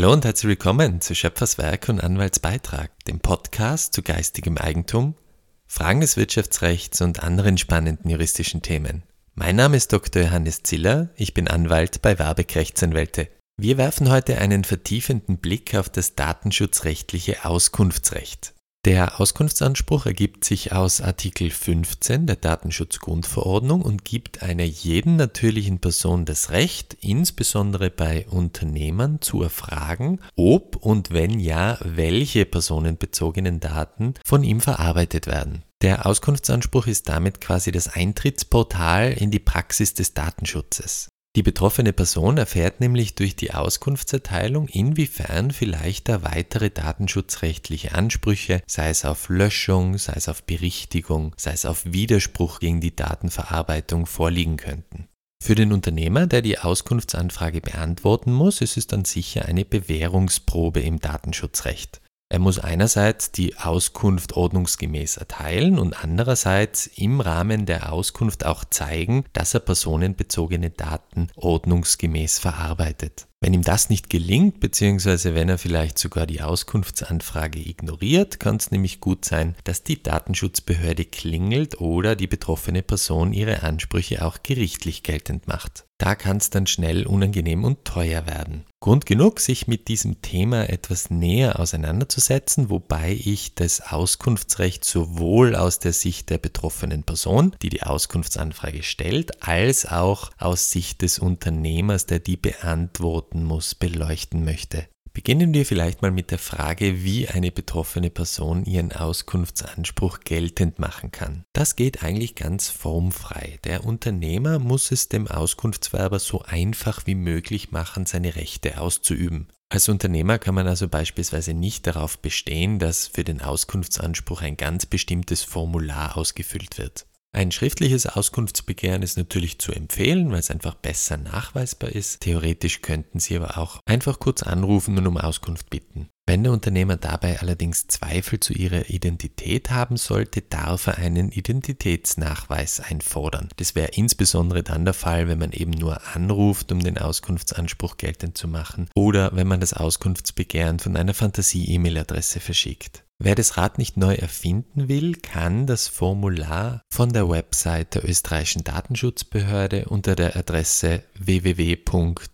Hallo und herzlich willkommen zu Schöpferswerk und Anwaltsbeitrag, dem Podcast zu geistigem Eigentum, Fragen des Wirtschaftsrechts und anderen spannenden juristischen Themen. Mein Name ist Dr. Johannes Ziller, ich bin Anwalt bei Warbeck Rechtsanwälte. Wir werfen heute einen vertiefenden Blick auf das datenschutzrechtliche Auskunftsrecht. Der Auskunftsanspruch ergibt sich aus Artikel 15 der Datenschutzgrundverordnung und gibt einer jeden natürlichen Person das Recht, insbesondere bei Unternehmern, zu erfragen, ob und wenn ja, welche personenbezogenen Daten von ihm verarbeitet werden. Der Auskunftsanspruch ist damit quasi das Eintrittsportal in die Praxis des Datenschutzes. Die betroffene Person erfährt nämlich durch die Auskunftserteilung, inwiefern vielleicht da weitere datenschutzrechtliche Ansprüche, sei es auf Löschung, sei es auf Berichtigung, sei es auf Widerspruch gegen die Datenverarbeitung vorliegen könnten. Für den Unternehmer, der die Auskunftsanfrage beantworten muss, ist es dann sicher eine Bewährungsprobe im Datenschutzrecht. Er muss einerseits die Auskunft ordnungsgemäß erteilen und andererseits im Rahmen der Auskunft auch zeigen, dass er personenbezogene Daten ordnungsgemäß verarbeitet. Wenn ihm das nicht gelingt, beziehungsweise wenn er vielleicht sogar die Auskunftsanfrage ignoriert, kann es nämlich gut sein, dass die Datenschutzbehörde klingelt oder die betroffene Person ihre Ansprüche auch gerichtlich geltend macht. Da kann es dann schnell unangenehm und teuer werden. Grund genug, sich mit diesem Thema etwas näher auseinanderzusetzen, wobei ich das Auskunftsrecht sowohl aus der Sicht der betroffenen Person, die die Auskunftsanfrage stellt, als auch aus Sicht des Unternehmers, der die beantworten muss, beleuchten möchte. Beginnen wir vielleicht mal mit der Frage, wie eine betroffene Person ihren Auskunftsanspruch geltend machen kann. Das geht eigentlich ganz formfrei. Der Unternehmer muss es dem Auskunftswerber so einfach wie möglich machen, seine Rechte auszuüben. Als Unternehmer kann man also beispielsweise nicht darauf bestehen, dass für den Auskunftsanspruch ein ganz bestimmtes Formular ausgefüllt wird. Ein schriftliches Auskunftsbegehren ist natürlich zu empfehlen, weil es einfach besser nachweisbar ist. Theoretisch könnten Sie aber auch einfach kurz anrufen und um Auskunft bitten. Wenn der Unternehmer dabei allerdings Zweifel zu ihrer Identität haben sollte, darf er einen Identitätsnachweis einfordern. Das wäre insbesondere dann der Fall, wenn man eben nur anruft, um den Auskunftsanspruch geltend zu machen, oder wenn man das Auskunftsbegehren von einer Fantasie-E-Mail-Adresse verschickt. Wer das Rad nicht neu erfinden will, kann das Formular von der Website der österreichischen Datenschutzbehörde unter der Adresse www.dsb.gv.at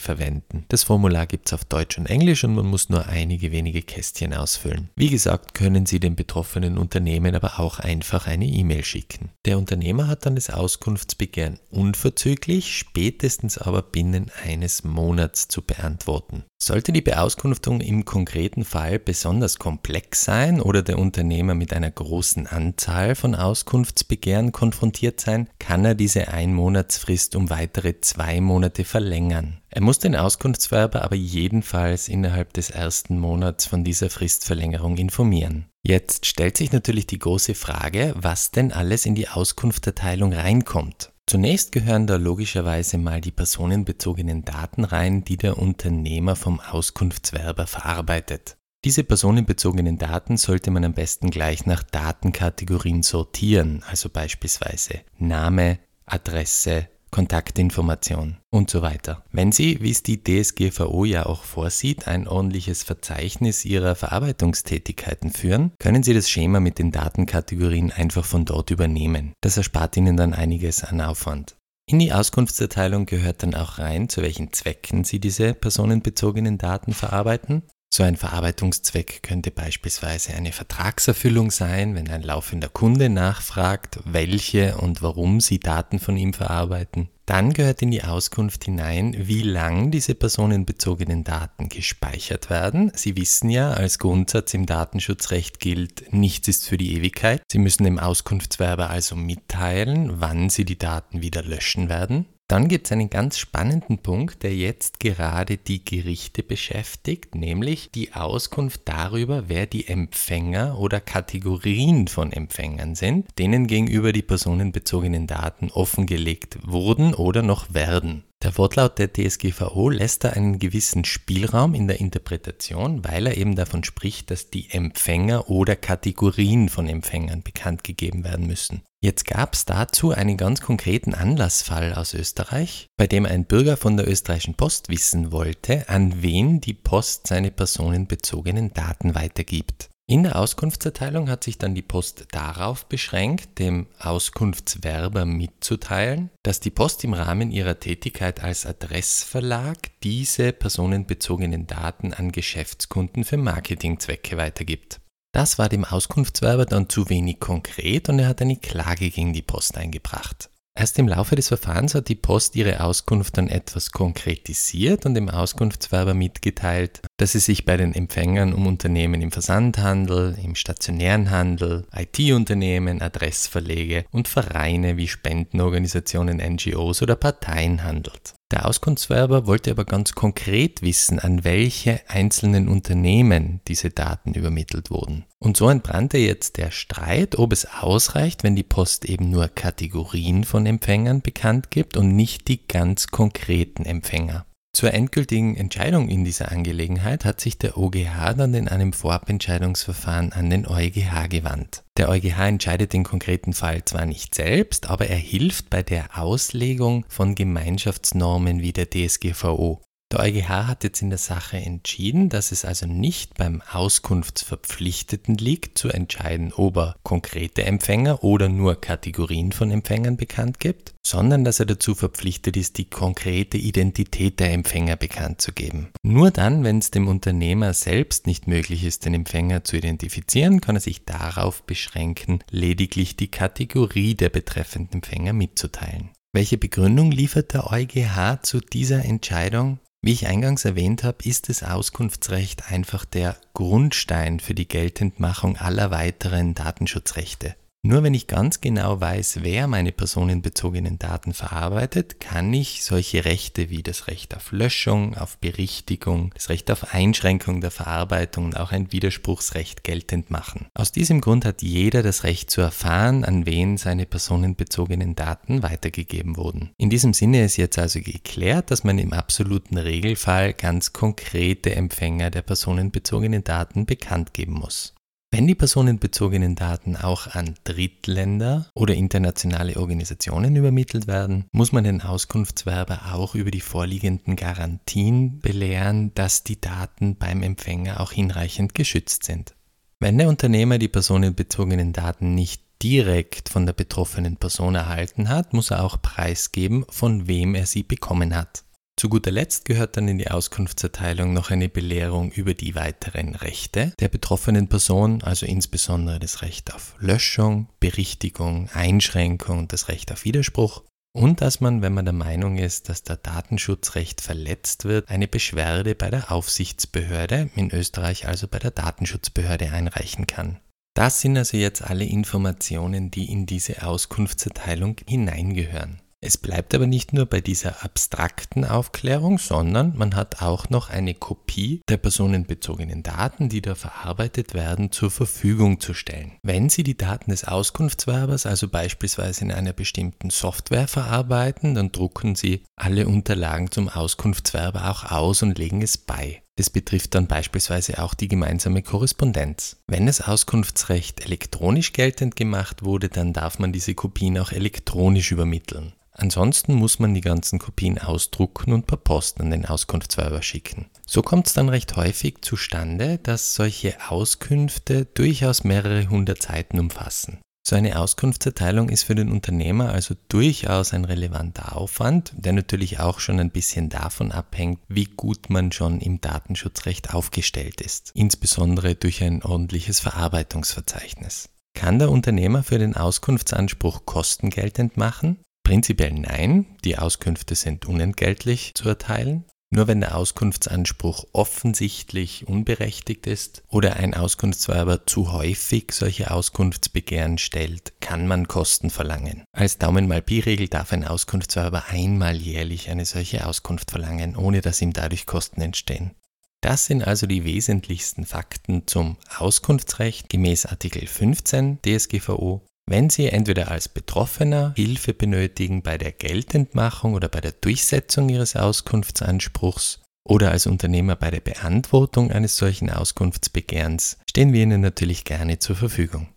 verwenden. Das Formular gibt es auf Deutsch und Englisch und man muss nur einige wenige Kästchen ausfüllen. Wie gesagt, können Sie den betroffenen Unternehmen aber auch einfach eine E-Mail schicken. Der Unternehmer hat dann das Auskunftsbegehren unverzüglich, spätestens aber binnen eines Monats zu beantworten. Sollte die Beauskunftung im konkreten Fall besonders komplex sein oder der Unternehmer mit einer großen Anzahl von Auskunftsbegehren konfrontiert sein, kann er diese Einmonatsfrist um weitere zwei Monate verlängern. Er muss den Auskunftswerber aber jedenfalls innerhalb des ersten Monats von dieser Fristverlängerung informieren. Jetzt stellt sich natürlich die große Frage, was denn alles in die Auskunftserteilung reinkommt. Zunächst gehören da logischerweise mal die personenbezogenen Daten rein, die der Unternehmer vom Auskunftswerber verarbeitet. Diese personenbezogenen Daten sollte man am besten gleich nach Datenkategorien sortieren, also beispielsweise Name, Adresse, Kontaktinformation und so weiter. Wenn Sie, wie es die DSGVO ja auch vorsieht, ein ordentliches Verzeichnis Ihrer Verarbeitungstätigkeiten führen, können Sie das Schema mit den Datenkategorien einfach von dort übernehmen. Das erspart Ihnen dann einiges an Aufwand. In die Auskunftserteilung gehört dann auch rein, zu welchen Zwecken Sie diese personenbezogenen Daten verarbeiten. So ein Verarbeitungszweck könnte beispielsweise eine Vertragserfüllung sein, wenn ein laufender Kunde nachfragt, welche und warum sie Daten von ihm verarbeiten. Dann gehört in die Auskunft hinein, wie lang diese personenbezogenen Daten gespeichert werden. Sie wissen ja, als Grundsatz im Datenschutzrecht gilt, nichts ist für die Ewigkeit. Sie müssen dem Auskunftswerber also mitteilen, wann Sie die Daten wieder löschen werden. Dann gibt es einen ganz spannenden Punkt, der jetzt gerade die Gerichte beschäftigt, nämlich die Auskunft darüber, wer die Empfänger oder Kategorien von Empfängern sind, denen gegenüber die personenbezogenen Daten offengelegt wurden oder noch werden. Der Wortlaut der DSGVO lässt da einen gewissen Spielraum in der Interpretation, weil er eben davon spricht, dass die Empfänger oder Kategorien von Empfängern bekannt gegeben werden müssen. Jetzt gab es dazu einen ganz konkreten Anlassfall aus Österreich, bei dem ein Bürger von der österreichischen Post wissen wollte, an wen die Post seine personenbezogenen Daten weitergibt. In der Auskunftserteilung hat sich dann die Post darauf beschränkt, dem Auskunftswerber mitzuteilen, dass die Post im Rahmen ihrer Tätigkeit als Adressverlag diese personenbezogenen Daten an Geschäftskunden für Marketingzwecke weitergibt. Das war dem Auskunftswerber dann zu wenig konkret und er hat eine Klage gegen die Post eingebracht. Erst im Laufe des Verfahrens hat die Post ihre Auskunft dann etwas konkretisiert und dem Auskunftswerber mitgeteilt, dass es sich bei den Empfängern um Unternehmen im Versandhandel, im stationären Handel, IT-Unternehmen, Adressverlege und Vereine wie Spendenorganisationen, NGOs oder Parteien handelt. Der Auskunftswerber wollte aber ganz konkret wissen, an welche einzelnen Unternehmen diese Daten übermittelt wurden. Und so entbrannte jetzt der Streit, ob es ausreicht, wenn die Post eben nur Kategorien von Empfängern bekannt gibt und nicht die ganz konkreten Empfänger. Zur endgültigen Entscheidung in dieser Angelegenheit hat sich der OGH dann in einem Vorabentscheidungsverfahren an den EuGH gewandt. Der EuGH entscheidet den konkreten Fall zwar nicht selbst, aber er hilft bei der Auslegung von Gemeinschaftsnormen wie der DSGVO. Der EuGH hat jetzt in der Sache entschieden, dass es also nicht beim Auskunftsverpflichteten liegt, zu entscheiden, ob er konkrete Empfänger oder nur Kategorien von Empfängern bekannt gibt, sondern dass er dazu verpflichtet ist, die konkrete Identität der Empfänger bekannt zu geben. Nur dann, wenn es dem Unternehmer selbst nicht möglich ist, den Empfänger zu identifizieren, kann er sich darauf beschränken, lediglich die Kategorie der betreffenden Empfänger mitzuteilen. Welche Begründung liefert der EuGH zu dieser Entscheidung? Wie ich eingangs erwähnt habe, ist das Auskunftsrecht einfach der Grundstein für die Geltendmachung aller weiteren Datenschutzrechte. Nur wenn ich ganz genau weiß, wer meine personenbezogenen Daten verarbeitet, kann ich solche Rechte wie das Recht auf Löschung, auf Berichtigung, das Recht auf Einschränkung der Verarbeitung und auch ein Widerspruchsrecht geltend machen. Aus diesem Grund hat jeder das Recht zu erfahren, an wen seine personenbezogenen Daten weitergegeben wurden. In diesem Sinne ist jetzt also geklärt, dass man im absoluten Regelfall ganz konkrete Empfänger der personenbezogenen Daten bekannt geben muss. Wenn die personenbezogenen Daten auch an Drittländer oder internationale Organisationen übermittelt werden, muss man den Auskunftswerber auch über die vorliegenden Garantien belehren, dass die Daten beim Empfänger auch hinreichend geschützt sind. Wenn der Unternehmer die personenbezogenen Daten nicht direkt von der betroffenen Person erhalten hat, muss er auch preisgeben, von wem er sie bekommen hat. Zu guter Letzt gehört dann in die Auskunftserteilung noch eine Belehrung über die weiteren Rechte der betroffenen Person, also insbesondere das Recht auf Löschung, Berichtigung, Einschränkung und das Recht auf Widerspruch. Und dass man, wenn man der Meinung ist, dass der Datenschutzrecht verletzt wird, eine Beschwerde bei der Aufsichtsbehörde, in Österreich also bei der Datenschutzbehörde, einreichen kann. Das sind also jetzt alle Informationen, die in diese Auskunftserteilung hineingehören. Es bleibt aber nicht nur bei dieser abstrakten Aufklärung, sondern man hat auch noch eine Kopie der personenbezogenen Daten, die da verarbeitet werden, zur Verfügung zu stellen. Wenn Sie die Daten des Auskunftswerbers also beispielsweise in einer bestimmten Software verarbeiten, dann drucken Sie alle Unterlagen zum Auskunftswerber auch aus und legen es bei. Das betrifft dann beispielsweise auch die gemeinsame Korrespondenz. Wenn das Auskunftsrecht elektronisch geltend gemacht wurde, dann darf man diese Kopien auch elektronisch übermitteln. Ansonsten muss man die ganzen Kopien ausdrucken und per Post an den Auskunftswerber schicken. So kommt es dann recht häufig zustande, dass solche Auskünfte durchaus mehrere hundert Seiten umfassen. So eine Auskunftserteilung ist für den Unternehmer also durchaus ein relevanter Aufwand, der natürlich auch schon ein bisschen davon abhängt, wie gut man schon im Datenschutzrecht aufgestellt ist, insbesondere durch ein ordentliches Verarbeitungsverzeichnis. Kann der Unternehmer für den Auskunftsanspruch Kosten geltend machen? Prinzipiell nein, die Auskünfte sind unentgeltlich zu erteilen. Nur wenn der Auskunftsanspruch offensichtlich unberechtigt ist oder ein Auskunftswerber zu häufig solche Auskunftsbegehren stellt, kann man Kosten verlangen. Als Daumen-mal-Pi-Regel darf ein Auskunftswerber einmal jährlich eine solche Auskunft verlangen, ohne dass ihm dadurch Kosten entstehen. Das sind also die wesentlichsten Fakten zum Auskunftsrecht gemäß Artikel 15 DSGVO Wenn Sie entweder als Betroffener Hilfe benötigen bei der Geltendmachung oder bei der Durchsetzung Ihres Auskunftsanspruchs oder als Unternehmer bei der Beantwortung eines solchen Auskunftsbegehrens, stehen wir Ihnen natürlich gerne zur Verfügung.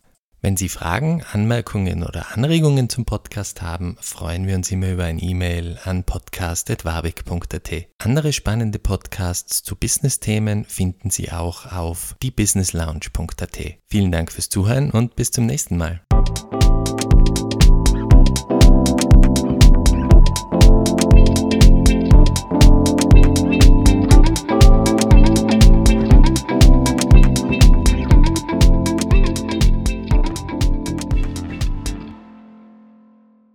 Wenn Sie Fragen, Anmerkungen oder Anregungen zum Podcast haben, freuen wir uns immer über ein E-Mail an podcast.warbeck.at. Andere spannende Podcasts zu Business-Themen finden Sie auch auf diebusinesslounge.at. Vielen Dank fürs Zuhören und bis zum nächsten Mal.